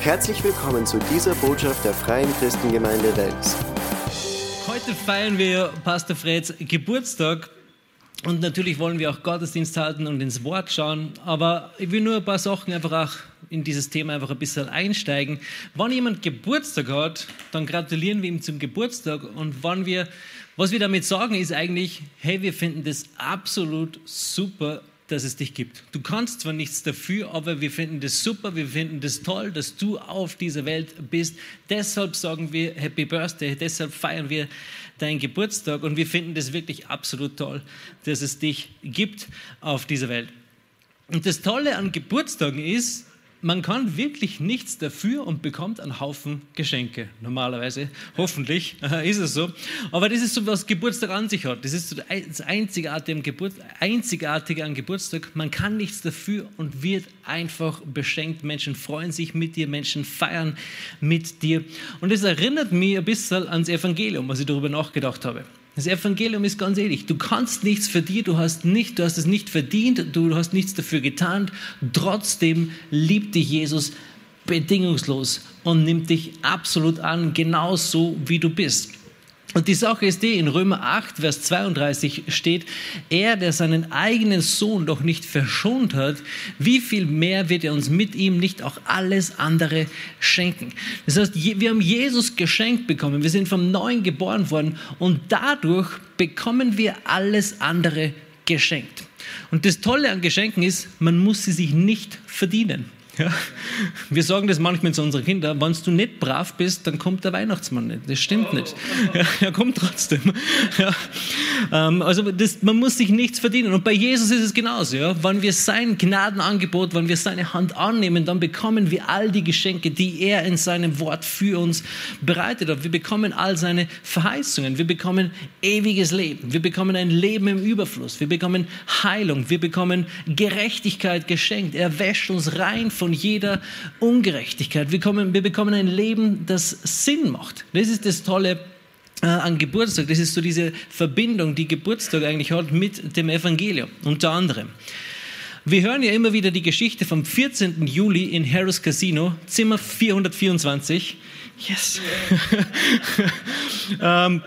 Herzlich willkommen zu dieser Botschaft der Freien Christengemeinde Wels. Heute feiern wir Pastor Freds Geburtstag und natürlich wollen wir auch Gottesdienst halten und ins Wort schauen, aber ich will nur ein paar Sachen einfach auch in dieses Thema einfach ein bisschen einsteigen. Wenn jemand Geburtstag hat, dann gratulieren wir ihm zum Geburtstag und wann wir, was wir damit sagen, ist eigentlich, hey, wir finden das absolut super, dass es dich gibt. Du kannst zwar nichts dafür, aber wir finden das super, wir finden das toll, dass du auf dieser Welt bist. Deshalb sagen wir Happy Birthday, deshalb feiern wir deinen Geburtstag und wir finden das wirklich absolut toll, dass es dich gibt auf dieser Welt. Und das Tolle an Geburtstagen ist, man kann wirklich nichts dafür und bekommt einen Haufen Geschenke. Normalerweise, hoffentlich ist es so. Aber das ist so, was Geburtstag an sich hat. Das ist so das Einzigartige an Geburtstag. Man kann nichts dafür und wird einfach beschenkt. Menschen freuen sich mit dir, Menschen feiern mit dir. Und das erinnert mich ein bisschen ans Evangelium, was ich darüber nachgedacht habe. Das Evangelium ist ganz ehrlich, du kannst nichts für dir, du hast, nicht, du hast es nicht verdient, du hast nichts dafür getan. Trotzdem liebt dich Jesus bedingungslos und nimmt dich absolut an, genauso wie du bist. Und die Sache ist die, in Römer 8, Vers 32 steht, er, der seinen eigenen Sohn doch nicht verschont hat, wie viel mehr wird er uns mit ihm nicht auch alles andere schenken? Das heißt, wir haben Jesus geschenkt bekommen, wir sind vom Neuen geboren worden und dadurch bekommen wir alles andere geschenkt. Und das Tolle an Geschenken ist, man muss sie sich nicht verdienen. Ja? Wir sagen das manchmal zu unseren Kindern, wenn du nicht brav bist, dann kommt der Weihnachtsmann nicht. Das stimmt nicht. Ja, er kommt trotzdem. Ja. Ähm, also das, man muss sich nichts verdienen. Und bei Jesus ist es genauso. Ja? Wenn wir sein Gnadenangebot, wenn wir seine Hand annehmen, dann bekommen wir all die Geschenke, die er in seinem Wort für uns bereitet hat. Wir bekommen all seine Verheißungen. Wir bekommen ewiges Leben. Wir bekommen ein Leben im Überfluss. Wir bekommen Heilung. Wir bekommen Gerechtigkeit geschenkt. Er wäscht uns rein von von jeder Ungerechtigkeit. Wir, kommen, wir bekommen ein Leben, das Sinn macht. Das ist das Tolle äh, an Geburtstag. Das ist so diese Verbindung, die Geburtstag eigentlich hat mit dem Evangelium, unter anderem. Wir hören ja immer wieder die Geschichte vom 14. Juli in Harris Casino, Zimmer 424. Yes. ähm,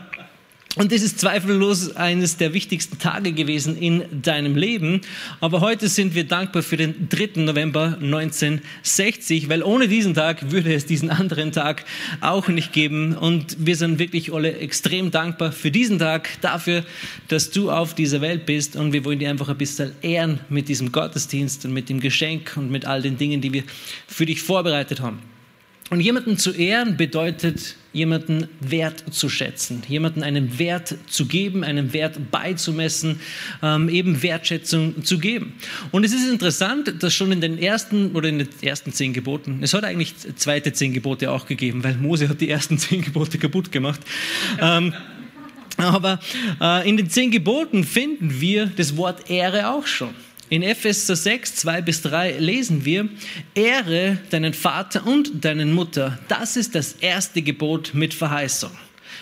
und das ist zweifellos eines der wichtigsten Tage gewesen in deinem Leben. Aber heute sind wir dankbar für den 3. November 1960, weil ohne diesen Tag würde es diesen anderen Tag auch nicht geben. Und wir sind wirklich alle extrem dankbar für diesen Tag, dafür, dass du auf dieser Welt bist. Und wir wollen dir einfach ein bisschen ehren mit diesem Gottesdienst und mit dem Geschenk und mit all den Dingen, die wir für dich vorbereitet haben. Und jemanden zu ehren bedeutet, jemanden wert zu schätzen, jemanden einen Wert zu geben, einen Wert beizumessen, ähm, eben Wertschätzung zu geben. Und es ist interessant, dass schon in den ersten oder in den ersten zehn Geboten, es hat eigentlich zweite zehn Gebote auch gegeben, weil Mose hat die ersten zehn Gebote kaputt gemacht. Ähm, aber äh, in den zehn Geboten finden wir das Wort Ehre auch schon. In Epheser 6, 2 bis 3 lesen wir, Ehre deinen Vater und deinen Mutter. Das ist das erste Gebot mit Verheißung,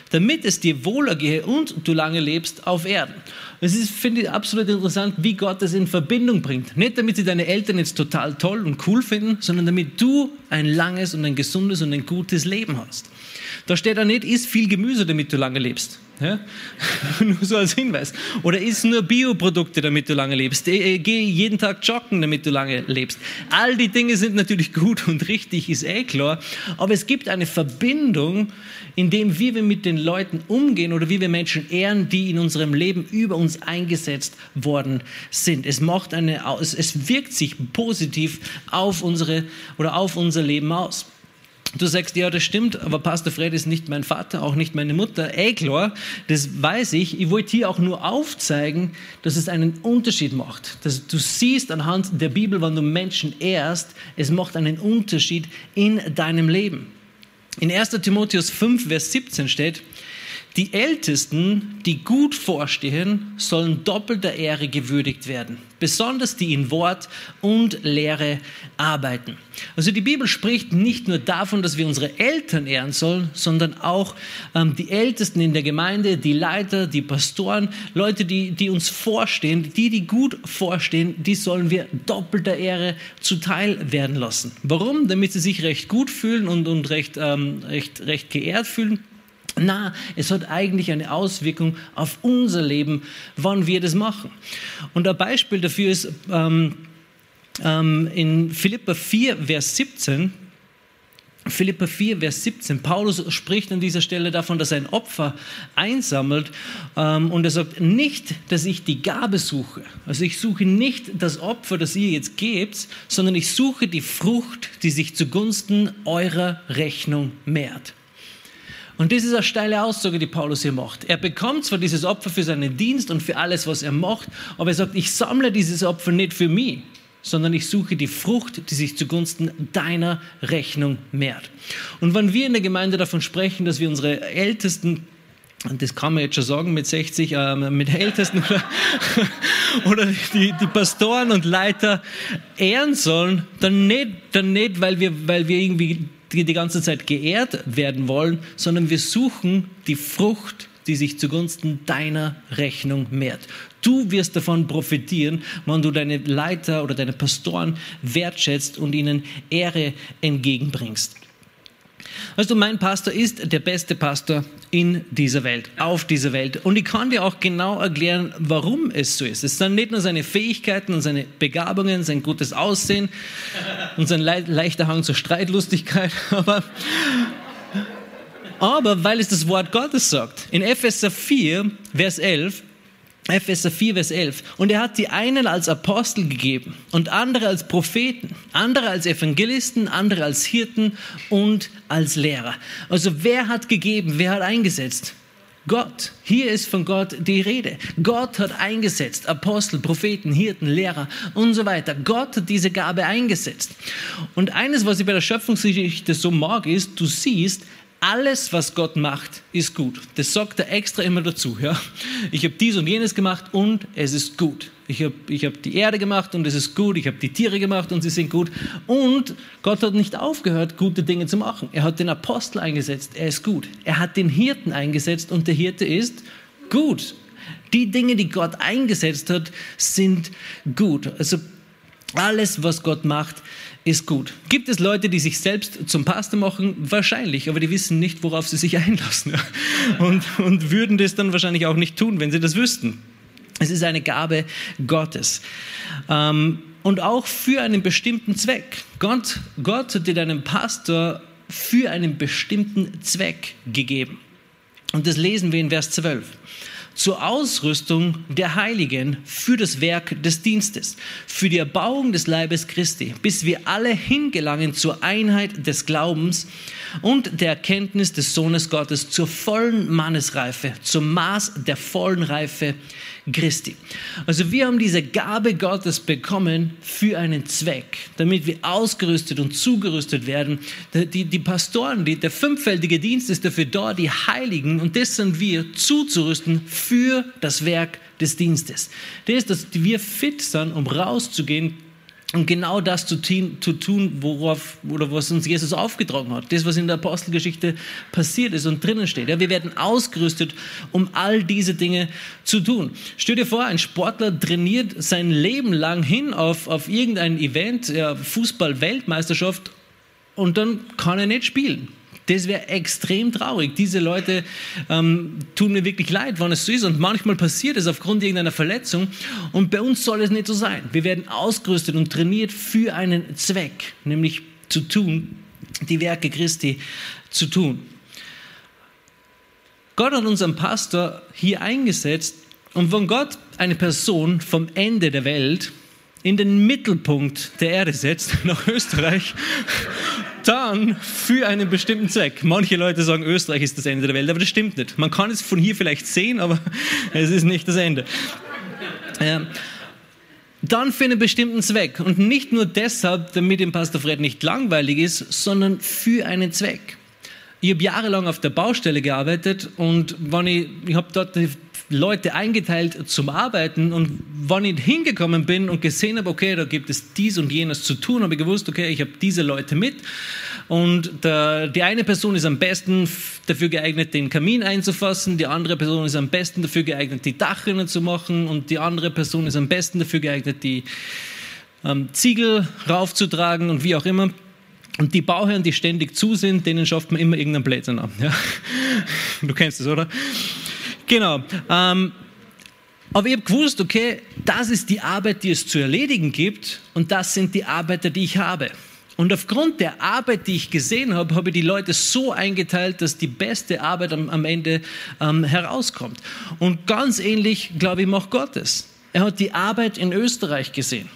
damit es dir wohler gehe und du lange lebst auf Erden. Es ist, finde ich, absolut interessant, wie Gott das in Verbindung bringt. Nicht damit sie deine Eltern jetzt total toll und cool finden, sondern damit du ein langes und ein gesundes und ein gutes Leben hast. Da steht da nicht, isst viel Gemüse, damit du lange lebst. Ja? nur so als Hinweis. Oder isst nur Bioprodukte, damit du lange lebst. Äh, geh jeden Tag joggen, damit du lange lebst. All die Dinge sind natürlich gut und richtig, ist eh klar. Aber es gibt eine Verbindung, in dem, wie wir mit den Leuten umgehen oder wie wir Menschen ehren, die in unserem Leben über uns eingesetzt worden sind. Es macht eine, es wirkt sich positiv auf unsere oder auf unser Leben aus. Du sagst, ja, das stimmt, aber Pastor Fred ist nicht mein Vater, auch nicht meine Mutter. Eh klar, das weiß ich. Ich wollte hier auch nur aufzeigen, dass es einen Unterschied macht. Dass du siehst anhand der Bibel, wenn du Menschen ehrst, es macht einen Unterschied in deinem Leben. In 1. Timotheus 5, Vers 17 steht, Die Ältesten, die gut vorstehen, sollen doppelter Ehre gewürdigt werden, besonders die in Wort und Lehre arbeiten. Also die Bibel spricht nicht nur davon, dass wir unsere Eltern ehren sollen, sondern auch ähm, die Ältesten in der Gemeinde, die Leiter, die Pastoren, Leute, die, die uns vorstehen, die, die gut vorstehen, die sollen wir doppelter Ehre zuteil werden lassen. Warum? Damit sie sich recht gut fühlen und, und recht, ähm, recht, recht geehrt fühlen na, es hat eigentlich eine Auswirkung auf unser Leben, wann wir das machen. Und ein Beispiel dafür ist ähm, ähm, in Philippa 4, Vers 17. Philippa 4, Vers 17. Paulus spricht an dieser Stelle davon, dass er ein Opfer einsammelt ähm, und er sagt, nicht, dass ich die Gabe suche. Also ich suche nicht das Opfer, das ihr jetzt gebt, sondern ich suche die Frucht, die sich zugunsten eurer Rechnung mehrt. Und das ist eine steile Aussage, die Paulus hier macht. Er bekommt zwar dieses Opfer für seinen Dienst und für alles, was er macht, aber er sagt, ich sammle dieses Opfer nicht für mich, sondern ich suche die Frucht, die sich zugunsten deiner Rechnung mehrt. Und wenn wir in der Gemeinde davon sprechen, dass wir unsere Ältesten und das kann man jetzt schon sagen mit 60, äh, mit Ältesten oder, oder die, die, Pastoren und Leiter ehren sollen, dann nicht, dann nicht weil, wir, weil wir irgendwie die die ganze Zeit geehrt werden wollen, sondern wir suchen die Frucht, die sich zugunsten deiner Rechnung mehrt. Du wirst davon profitieren, wenn du deine Leiter oder deine Pastoren wertschätzt und ihnen Ehre entgegenbringst. Also mein Pastor ist der beste Pastor in dieser Welt, auf dieser Welt. Und ich kann dir auch genau erklären, warum es so ist. Es sind nicht nur seine Fähigkeiten und seine Begabungen, sein gutes Aussehen und sein le leichter Hang zur Streitlustigkeit, aber, aber weil es das Wort Gottes sagt. In Epheser 4, Vers 11, Epheser 4, Vers 11. Und er hat die einen als Apostel gegeben und andere als Propheten, andere als Evangelisten, andere als Hirten und als Lehrer. Also wer hat gegeben, wer hat eingesetzt? Gott. Hier ist von Gott die Rede. Gott hat eingesetzt. Apostel, Propheten, Hirten, Lehrer und so weiter. Gott hat diese Gabe eingesetzt. Und eines, was ich bei der Schöpfungsgeschichte so mag, ist, du siehst, alles, was Gott macht, ist gut. Das sagt er extra immer dazu. Ja? Ich habe dies und jenes gemacht und es ist gut. Ich habe ich hab die Erde gemacht und es ist gut. Ich habe die Tiere gemacht und sie sind gut. Und Gott hat nicht aufgehört, gute Dinge zu machen. Er hat den Apostel eingesetzt. Er ist gut. Er hat den Hirten eingesetzt und der Hirte ist gut. Die Dinge, die Gott eingesetzt hat, sind gut. Also alles, was Gott macht, ist gut. Gibt es Leute, die sich selbst zum Pastor machen? Wahrscheinlich, aber die wissen nicht, worauf sie sich einlassen. Und, und würden das dann wahrscheinlich auch nicht tun, wenn sie das wüssten. Es ist eine Gabe Gottes. Ähm, und auch für einen bestimmten Zweck. Gott, Gott hat dir deinen Pastor für einen bestimmten Zweck gegeben. Und das lesen wir in Vers 12 zur Ausrüstung der Heiligen für das Werk des Dienstes, für die Erbauung des Leibes Christi, bis wir alle hingelangen zur Einheit des Glaubens und der Erkenntnis des Sohnes Gottes, zur vollen Mannesreife, zum Maß der vollen Reife Christi. Also wir haben diese Gabe Gottes bekommen für einen Zweck, damit wir ausgerüstet und zugerüstet werden. Die, die Pastoren, die, der fünffältige Dienst ist dafür da, die Heiligen, und das sind wir, zuzurüsten für das Werk des Dienstes. Das ist, dass wir fit sind, um rauszugehen und genau das zu tun, zu tun, worauf, oder was uns Jesus aufgetragen hat. Das, was in der Apostelgeschichte passiert ist und drinnen steht. Ja, wir werden ausgerüstet, um all diese Dinge zu tun. Stell dir vor, ein Sportler trainiert sein Leben lang hin auf, auf irgendein Event, ja, Fußball-Weltmeisterschaft, und dann kann er nicht spielen. Das wäre extrem traurig. Diese Leute ähm, tun mir wirklich leid, wann es so ist. Und manchmal passiert es aufgrund irgendeiner Verletzung. Und bei uns soll es nicht so sein. Wir werden ausgerüstet und trainiert für einen Zweck, nämlich zu tun, die Werke Christi zu tun. Gott hat unseren Pastor hier eingesetzt. Und wenn Gott eine Person vom Ende der Welt in den Mittelpunkt der Erde setzt, nach Österreich, dann für einen bestimmten Zweck. Manche Leute sagen, Österreich ist das Ende der Welt, aber das stimmt nicht. Man kann es von hier vielleicht sehen, aber es ist nicht das Ende. Ähm, dann für einen bestimmten Zweck. Und nicht nur deshalb, damit dem Pastor Fred nicht langweilig ist, sondern für einen Zweck. Ich habe jahrelang auf der Baustelle gearbeitet und wenn ich, ich habe dort Leute eingeteilt zum Arbeiten und wenn ich hingekommen bin und gesehen habe, okay, da gibt es dies und jenes zu tun, habe ich gewusst, okay, ich habe diese Leute mit und der, die eine Person ist am besten dafür geeignet, den Kamin einzufassen, die andere Person ist am besten dafür geeignet, die Dachrinnen zu machen und die andere Person ist am besten dafür geeignet, die ähm, Ziegel raufzutragen und wie auch immer. Und die Bauherren, die ständig zu sind, denen schafft man immer irgendeinen Blödsinn ab. Ja? Du kennst das, oder? Genau. Ähm, aber ich habe gewusst, okay, das ist die Arbeit, die es zu erledigen gibt und das sind die Arbeiter, die ich habe. Und aufgrund der Arbeit, die ich gesehen habe, habe ich die Leute so eingeteilt, dass die beste Arbeit am, am Ende ähm, herauskommt. Und ganz ähnlich, glaube ich, macht Gott es. Er hat die Arbeit in Österreich gesehen.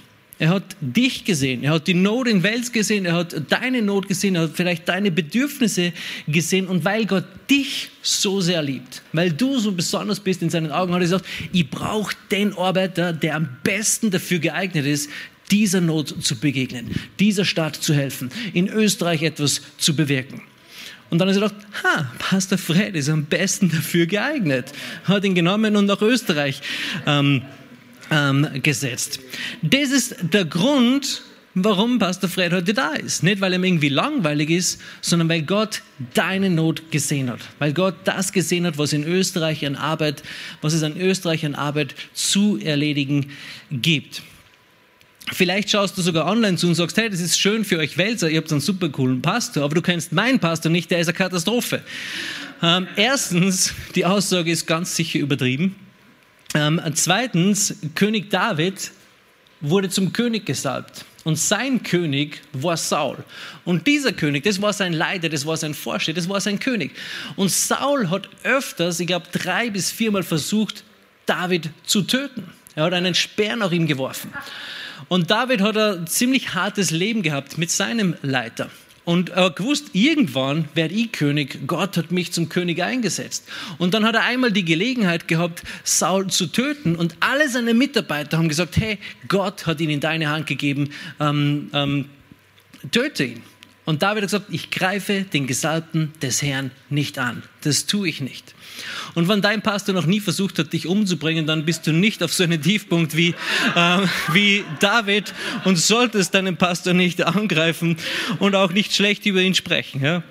Er hat dich gesehen, er hat die Not in Wels gesehen, er hat deine Not gesehen, er hat vielleicht deine Bedürfnisse gesehen. Und weil Gott dich so sehr liebt, weil du so besonders bist in seinen Augen, hat er gesagt, ich brauche den Arbeiter, der am besten dafür geeignet ist, dieser Not zu begegnen, dieser Stadt zu helfen, in Österreich etwas zu bewirken. Und dann hat er gesagt, ha, Pastor Fred ist am besten dafür geeignet. Hat ihn genommen und nach Österreich ähm, ähm, gesetzt. Das ist der Grund, warum Pastor Fred heute da ist. Nicht, weil er irgendwie langweilig ist, sondern weil Gott deine Not gesehen hat. Weil Gott das gesehen hat, was in Österreich an Arbeit, was es an Österreich an Arbeit zu erledigen gibt. Vielleicht schaust du sogar online zu und sagst, hey, das ist schön für euch Wälzer, ihr habt einen super coolen Pastor, aber du kennst meinen Pastor nicht, der ist eine Katastrophe. Ähm, erstens, die Aussage ist ganz sicher übertrieben. Ähm, zweitens, König David wurde zum König gesalbt. Und sein König war Saul. Und dieser König, das war sein Leiter, das war sein Vorsteher, das war sein König. Und Saul hat öfters, ich glaube drei bis viermal versucht, David zu töten. Er hat einen Speer nach ihm geworfen. Und David hat ein ziemlich hartes Leben gehabt mit seinem Leiter. Und er hat gewusst, irgendwann werde ich König. Gott hat mich zum König eingesetzt. Und dann hat er einmal die Gelegenheit gehabt, Saul zu töten. Und alle seine Mitarbeiter haben gesagt, hey, Gott hat ihn in deine Hand gegeben, ähm, ähm, töte ihn. Und David hat gesagt, ich greife den Gesalbten des Herrn nicht an. Das tue ich nicht. Und wenn dein Pastor noch nie versucht hat, dich umzubringen, dann bist du nicht auf so einem Tiefpunkt wie, äh, wie David und solltest deinen Pastor nicht angreifen und auch nicht schlecht über ihn sprechen. Ja?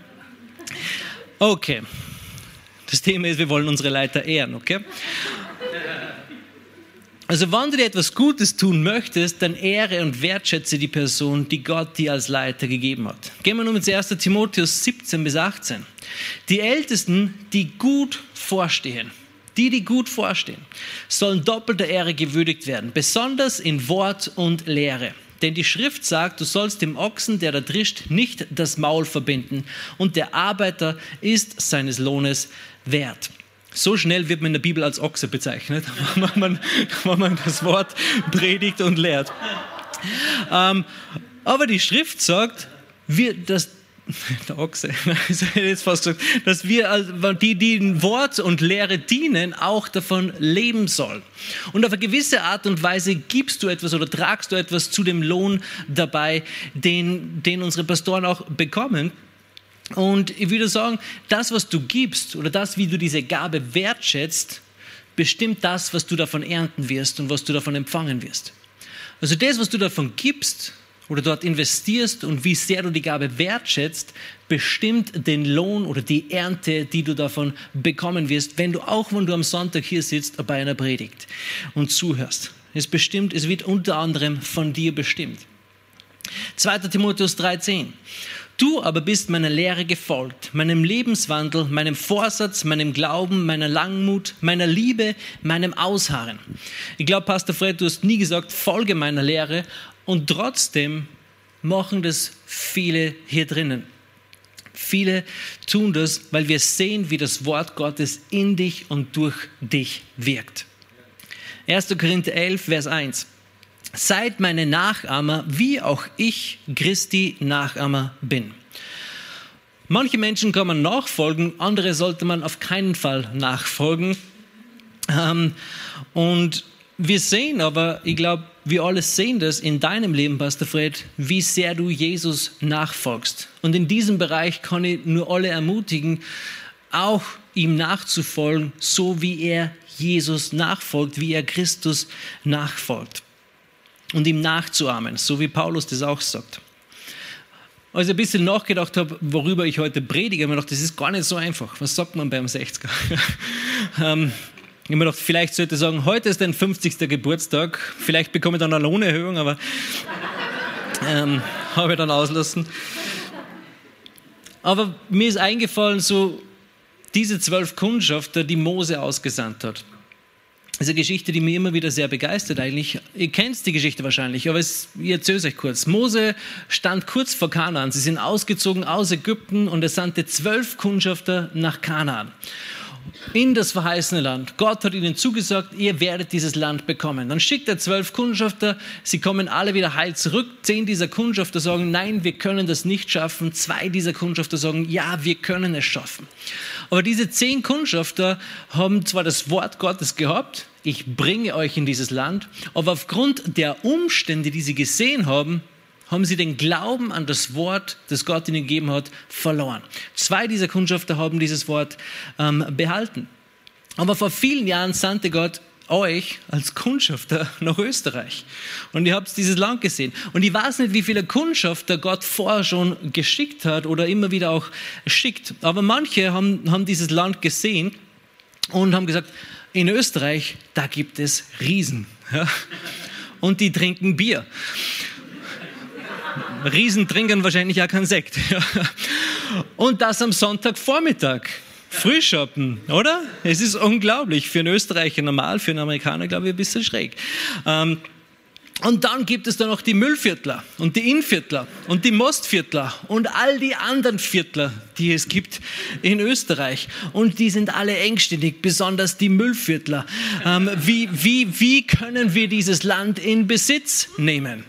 Okay. Das Thema ist, wir wollen unsere Leiter ehren, okay? Also wenn du dir etwas Gutes tun möchtest, dann ehre und wertschätze die Person, die Gott dir als Leiter gegeben hat. Gehen wir nun ins 1. Timotheus 17 bis 18. Die Ältesten, die gut vorstehen, die, die gut vorstehen, sollen doppelter Ehre gewürdigt werden, besonders in Wort und Lehre. Denn die Schrift sagt, du sollst dem Ochsen, der da drischt, nicht das Maul verbinden und der Arbeiter ist seines Lohnes wert. So schnell wird man in der Bibel als Ochse bezeichnet, wenn man, wenn man das Wort predigt und lehrt. Ähm, aber die Schrift sagt, wir, dass der Ochse, jetzt fast gesagt, dass wir, die, die in Wort und Lehre dienen, auch davon leben sollen. Und auf eine gewisse Art und Weise gibst du etwas oder tragst du etwas zu dem Lohn dabei, den, den unsere Pastoren auch bekommen. Und ich würde sagen, das, was du gibst oder das, wie du diese Gabe wertschätzt, bestimmt das, was du davon ernten wirst und was du davon empfangen wirst. Also das, was du davon gibst oder dort investierst und wie sehr du die Gabe wertschätzt, bestimmt den Lohn oder die Ernte, die du davon bekommen wirst, wenn du auch, wenn du am Sonntag hier sitzt bei einer Predigt und zuhörst. Es bestimmt, es wird unter anderem von dir bestimmt. 2. Timotheus 3,10. Du aber bist meiner Lehre gefolgt, meinem Lebenswandel, meinem Vorsatz, meinem Glauben, meiner Langmut, meiner Liebe, meinem Ausharren. Ich glaube, Pastor Fred, du hast nie gesagt, folge meiner Lehre und trotzdem machen das viele hier drinnen. Viele tun das, weil wir sehen, wie das Wort Gottes in dich und durch dich wirkt. 1. Korinther 11, Vers 1. Seid meine Nachahmer, wie auch ich Christi Nachahmer bin. Manche Menschen kann man nachfolgen, andere sollte man auf keinen Fall nachfolgen. Ähm, und wir sehen aber, ich glaube, wir alle sehen das in deinem Leben, Pastor Fred, wie sehr du Jesus nachfolgst. Und in diesem Bereich kann ich nur alle ermutigen, auch ihm nachzufolgen, so wie er Jesus nachfolgt, wie er Christus nachfolgt. Und ihm nachzuahmen, so wie Paulus das auch sagt. Als ich ein bisschen nachgedacht habe, worüber ich heute predige, habe ich mir gedacht, das ist gar nicht so einfach. Was sagt man beim 60er? ähm, ich habe mir gedacht, vielleicht sollte ich sagen, heute ist dein 50. Geburtstag. Vielleicht bekomme ich dann eine Lohnerhöhung, aber ähm, habe ich dann auslassen. Aber mir ist eingefallen, so diese zwölf Kundschafter, die Mose ausgesandt hat. Das ist eine Geschichte, die mich immer wieder sehr begeistert eigentlich. Ihr kennt die Geschichte wahrscheinlich, aber es, ich erzähle es euch kurz. Mose stand kurz vor Kanaan. Sie sind ausgezogen aus Ägypten und er sandte zwölf Kundschafter nach Kanaan in das verheißene Land. Gott hat ihnen zugesagt, ihr werdet dieses Land bekommen. Dann schickt er zwölf Kundschafter, sie kommen alle wieder heil zurück. Zehn dieser Kundschafter sagen, nein, wir können das nicht schaffen. Zwei dieser Kundschafter sagen, ja, wir können es schaffen. Aber diese zehn Kundschafter haben zwar das Wort Gottes gehabt, ich bringe euch in dieses Land, aber aufgrund der Umstände, die sie gesehen haben, haben sie den Glauben an das Wort, das Gott ihnen gegeben hat, verloren. Zwei dieser Kundschafter haben dieses Wort ähm, behalten. Aber vor vielen Jahren sandte Gott euch als Kundschafter nach Österreich. Und ihr habt dieses Land gesehen. Und ich weiß nicht, wie viele Kundschafter Gott vorher schon geschickt hat oder immer wieder auch schickt. Aber manche haben, haben dieses Land gesehen und haben gesagt, in Österreich, da gibt es Riesen. Ja? Und die trinken Bier. Riesen trinken wahrscheinlich auch keinen Sekt. Und das am Sonntagvormittag. Frühschoppen, oder? Es ist unglaublich. Für einen Österreicher normal, für einen Amerikaner, glaube ich, ein bisschen schräg. Ähm, und dann gibt es da noch die Müllviertler und die Innviertler und die Mostviertler und all die anderen Viertler, die es gibt in Österreich. Und die sind alle engständig, besonders die Müllviertler. Ähm, wie, wie, wie können wir dieses Land in Besitz nehmen?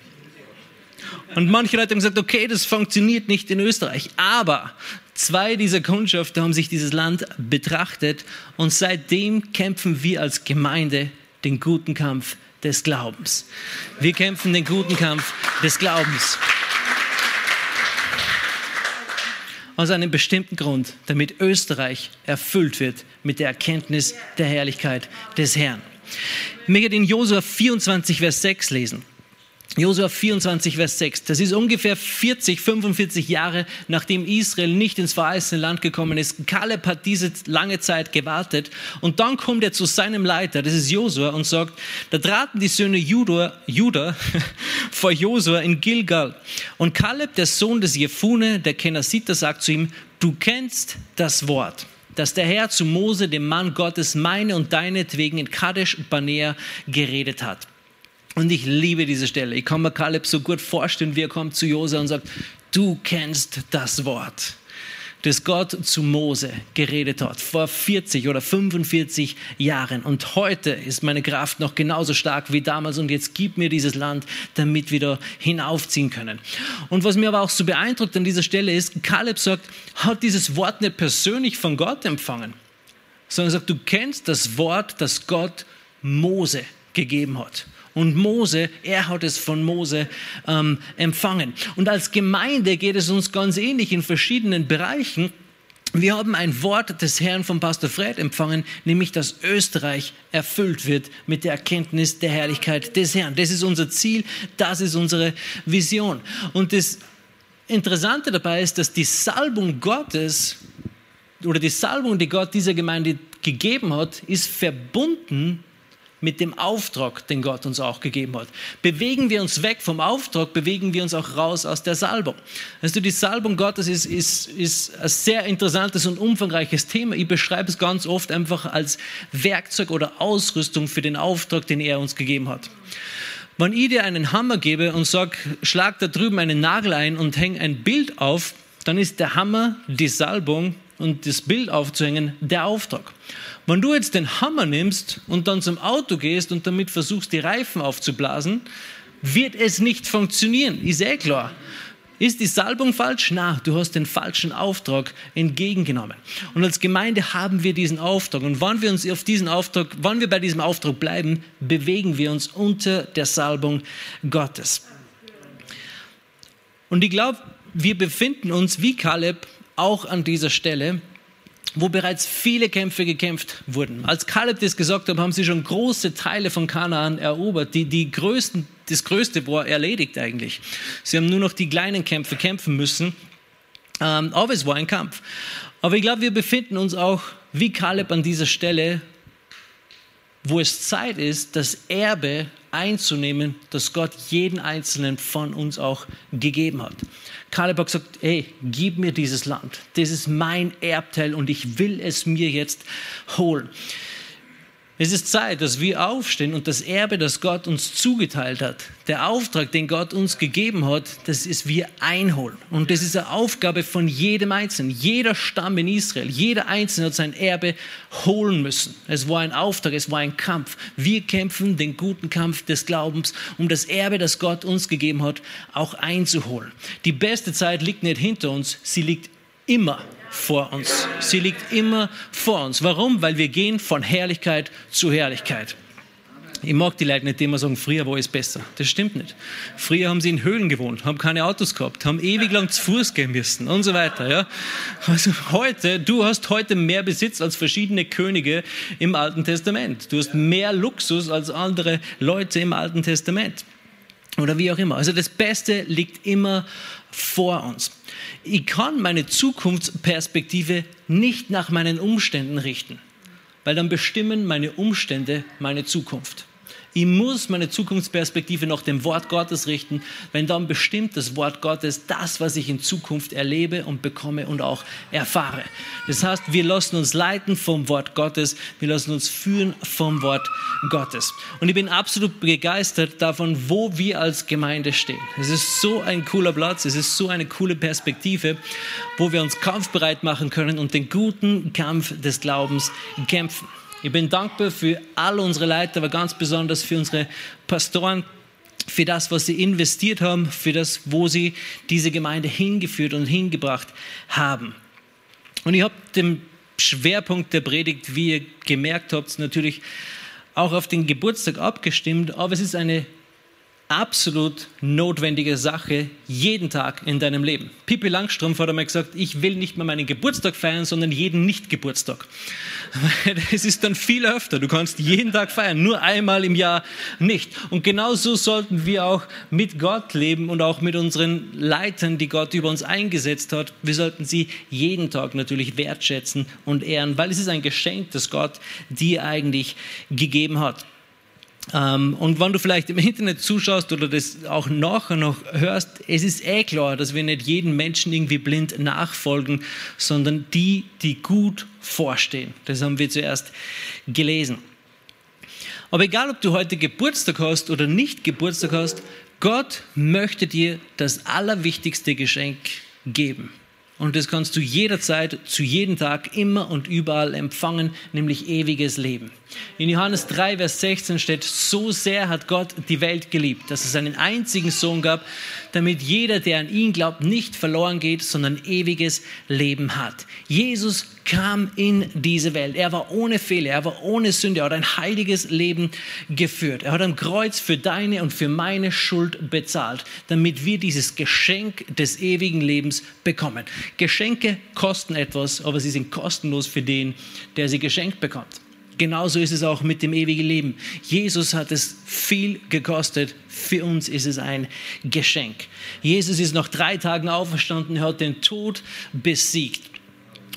Und manche Leute haben gesagt, okay, das funktioniert nicht in Österreich. Aber zwei dieser Kundschafter haben sich dieses Land betrachtet und seitdem kämpfen wir als Gemeinde den guten Kampf des Glaubens. Wir kämpfen den guten Kampf des Glaubens. Aus einem bestimmten Grund, damit Österreich erfüllt wird mit der Erkenntnis der Herrlichkeit des Herrn. Ich möchte in Josua 24, Vers 6 lesen. Josua 24, Vers 6. Das ist ungefähr 40, 45 Jahre, nachdem Israel nicht ins verheißene Land gekommen ist. Kaleb hat diese lange Zeit gewartet und dann kommt er zu seinem Leiter, das ist Josua, und sagt, da traten die Söhne Judah, Judah vor Josua in Gilgal. Und Kaleb, der Sohn des Jefune, der Kenasiter, sagt zu ihm, du kennst das Wort dass der Herr zu Mose, dem Mann Gottes, meine und deinetwegen in Kadesh Barnea geredet hat. Und ich liebe diese Stelle. Ich kann mir Kaleb so gut vorstellen, wie er kommt zu Jose und sagt, du kennst das Wort, das Gott zu Mose geredet hat, vor 40 oder 45 Jahren. Und heute ist meine Kraft noch genauso stark wie damals und jetzt gib mir dieses Land, damit wir da hinaufziehen können. Und was mir aber auch so beeindruckt an dieser Stelle ist, Kaleb sagt, hat dieses Wort nicht persönlich von Gott empfangen, sondern sagt, du kennst das Wort, das Gott Mose gegeben hat. Und Mose, er hat es von Mose ähm, empfangen. Und als Gemeinde geht es uns ganz ähnlich in verschiedenen Bereichen. Wir haben ein Wort des Herrn von Pastor Fred empfangen, nämlich dass Österreich erfüllt wird mit der Erkenntnis der Herrlichkeit des Herrn. Das ist unser Ziel, das ist unsere Vision. Und das Interessante dabei ist, dass die Salbung Gottes oder die Salbung, die Gott dieser Gemeinde gegeben hat, ist verbunden mit dem Auftrag, den Gott uns auch gegeben hat. Bewegen wir uns weg vom Auftrag, bewegen wir uns auch raus aus der Salbung. Also die Salbung Gottes ist, ist, ist ein sehr interessantes und umfangreiches Thema. Ich beschreibe es ganz oft einfach als Werkzeug oder Ausrüstung für den Auftrag, den er uns gegeben hat. Wenn ich dir einen Hammer gebe und sage, schlag da drüben einen Nagel ein und häng ein Bild auf, dann ist der Hammer die Salbung und das Bild aufzuhängen der Auftrag. Wenn du jetzt den Hammer nimmst und dann zum Auto gehst und damit versuchst, die Reifen aufzublasen, wird es nicht funktionieren, ist eh klar. Ist die Salbung falsch? Na, du hast den falschen Auftrag entgegengenommen. Und als Gemeinde haben wir diesen Auftrag. Und wann wir uns auf diesen Auftrag, wann wir bei diesem Auftrag bleiben, bewegen wir uns unter der Salbung Gottes. Und ich glaube, wir befinden uns wie Kaleb auch an dieser Stelle, wo bereits viele Kämpfe gekämpft wurden. Als Kaleb das gesagt hat, haben sie schon große Teile von Kanaan erobert. Die, die größten, das Größte war erledigt eigentlich. Sie haben nur noch die kleinen Kämpfe kämpfen müssen. Ähm, aber es war ein Kampf. Aber ich glaube, wir befinden uns auch wie Kaleb an dieser Stelle, wo es Zeit ist, das Erbe einzunehmen, das Gott jeden einzelnen von uns auch gegeben hat. Kaleb hat gesagt, hey, gib mir dieses Land. Das ist mein Erbteil und ich will es mir jetzt holen. Es ist Zeit, dass wir aufstehen und das Erbe, das Gott uns zugeteilt hat, der Auftrag, den Gott uns gegeben hat, das ist wir einholen. Und das ist eine Aufgabe von jedem Einzelnen. Jeder Stamm in Israel, jeder Einzelne hat sein Erbe holen müssen. Es war ein Auftrag, es war ein Kampf. Wir kämpfen den guten Kampf des Glaubens, um das Erbe, das Gott uns gegeben hat, auch einzuholen. Die beste Zeit liegt nicht hinter uns, sie liegt immer vor uns. Sie liegt immer vor uns. Warum? Weil wir gehen von Herrlichkeit zu Herrlichkeit. Ich mag die Leute nicht, die immer sagen, früher war es besser. Das stimmt nicht. Früher haben sie in Höhlen gewohnt, haben keine Autos gehabt, haben ewig lang zu Fuß gehen müssen und so weiter. Ja? Also heute, du hast heute mehr Besitz als verschiedene Könige im Alten Testament. Du hast mehr Luxus als andere Leute im Alten Testament. Oder wie auch immer. Also das Beste liegt immer vor uns. Ich kann meine Zukunftsperspektive nicht nach meinen Umständen richten, weil dann bestimmen meine Umstände meine Zukunft. Ich muss meine Zukunftsperspektive nach dem Wort Gottes richten, wenn dann bestimmt das Wort Gottes das, was ich in Zukunft erlebe und bekomme und auch erfahre. Das heißt, wir lassen uns leiten vom Wort Gottes, wir lassen uns führen vom Wort Gottes. Und ich bin absolut begeistert davon, wo wir als Gemeinde stehen. Es ist so ein cooler Platz, es ist so eine coole Perspektive, wo wir uns kampfbereit machen können und den guten Kampf des Glaubens kämpfen. Ich bin dankbar für all unsere Leiter, aber ganz besonders für unsere Pastoren, für das, was sie investiert haben, für das, wo sie diese Gemeinde hingeführt und hingebracht haben. Und ich habe den Schwerpunkt der Predigt, wie ihr gemerkt habt, natürlich auch auf den Geburtstag abgestimmt, aber es ist eine absolut notwendige Sache jeden Tag in deinem Leben. Pippi Langstrumpf hat einmal gesagt, ich will nicht mehr meinen Geburtstag feiern, sondern jeden Nicht-Geburtstag. Es ist dann viel öfter. Du kannst jeden Tag feiern, nur einmal im Jahr nicht. Und genauso sollten wir auch mit Gott leben und auch mit unseren Leitern, die Gott über uns eingesetzt hat. Wir sollten sie jeden Tag natürlich wertschätzen und ehren, weil es ist ein Geschenk, das Gott dir eigentlich gegeben hat. Ähm, und wenn du vielleicht im Internet zuschaust oder das auch nachher noch hörst, es ist eh klar, dass wir nicht jeden Menschen irgendwie blind nachfolgen, sondern die, die gut vorstehen. Das haben wir zuerst gelesen. Aber egal, ob du heute Geburtstag hast oder nicht Geburtstag hast, Gott möchte dir das allerwichtigste Geschenk geben. Und das kannst du jederzeit, zu jedem Tag, immer und überall empfangen, nämlich ewiges Leben. In Johannes 3, Vers 16 steht, so sehr hat Gott die Welt geliebt, dass es einen einzigen Sohn gab, damit jeder, der an ihn glaubt, nicht verloren geht, sondern ewiges Leben hat. Jesus kam in diese Welt. Er war ohne Fehler, er war ohne Sünde, er hat ein heiliges Leben geführt. Er hat am Kreuz für deine und für meine Schuld bezahlt, damit wir dieses Geschenk des ewigen Lebens bekommen. Geschenke kosten etwas, aber sie sind kostenlos für den, der sie geschenkt bekommt. Genauso ist es auch mit dem ewigen Leben. Jesus hat es viel gekostet. Für uns ist es ein Geschenk. Jesus ist nach drei Tagen auferstanden. Er hat den Tod besiegt.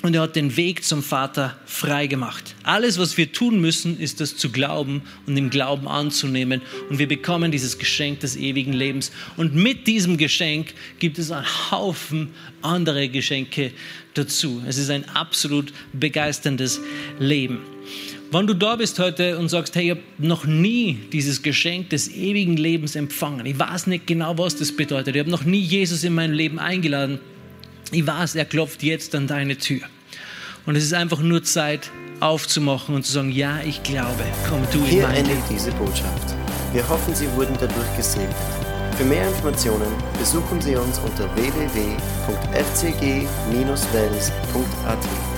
Und er hat den Weg zum Vater frei gemacht. Alles, was wir tun müssen, ist das zu glauben und im Glauben anzunehmen. Und wir bekommen dieses Geschenk des ewigen Lebens. Und mit diesem Geschenk gibt es einen Haufen andere Geschenke dazu. Es ist ein absolut begeisterndes Leben. Wenn du da bist heute und sagst, hey, ich habe noch nie dieses Geschenk des ewigen Lebens empfangen, ich weiß nicht genau, was das bedeutet, ich habe noch nie Jesus in mein Leben eingeladen, ich weiß, er klopft jetzt an deine Tür. Und es ist einfach nur Zeit, aufzumachen und zu sagen, ja, ich glaube, komm du Hier in mein endet Leben. diese Botschaft. Wir hoffen, Sie wurden dadurch gesegnet. Für mehr Informationen besuchen Sie uns unter www.fcg-wells.at.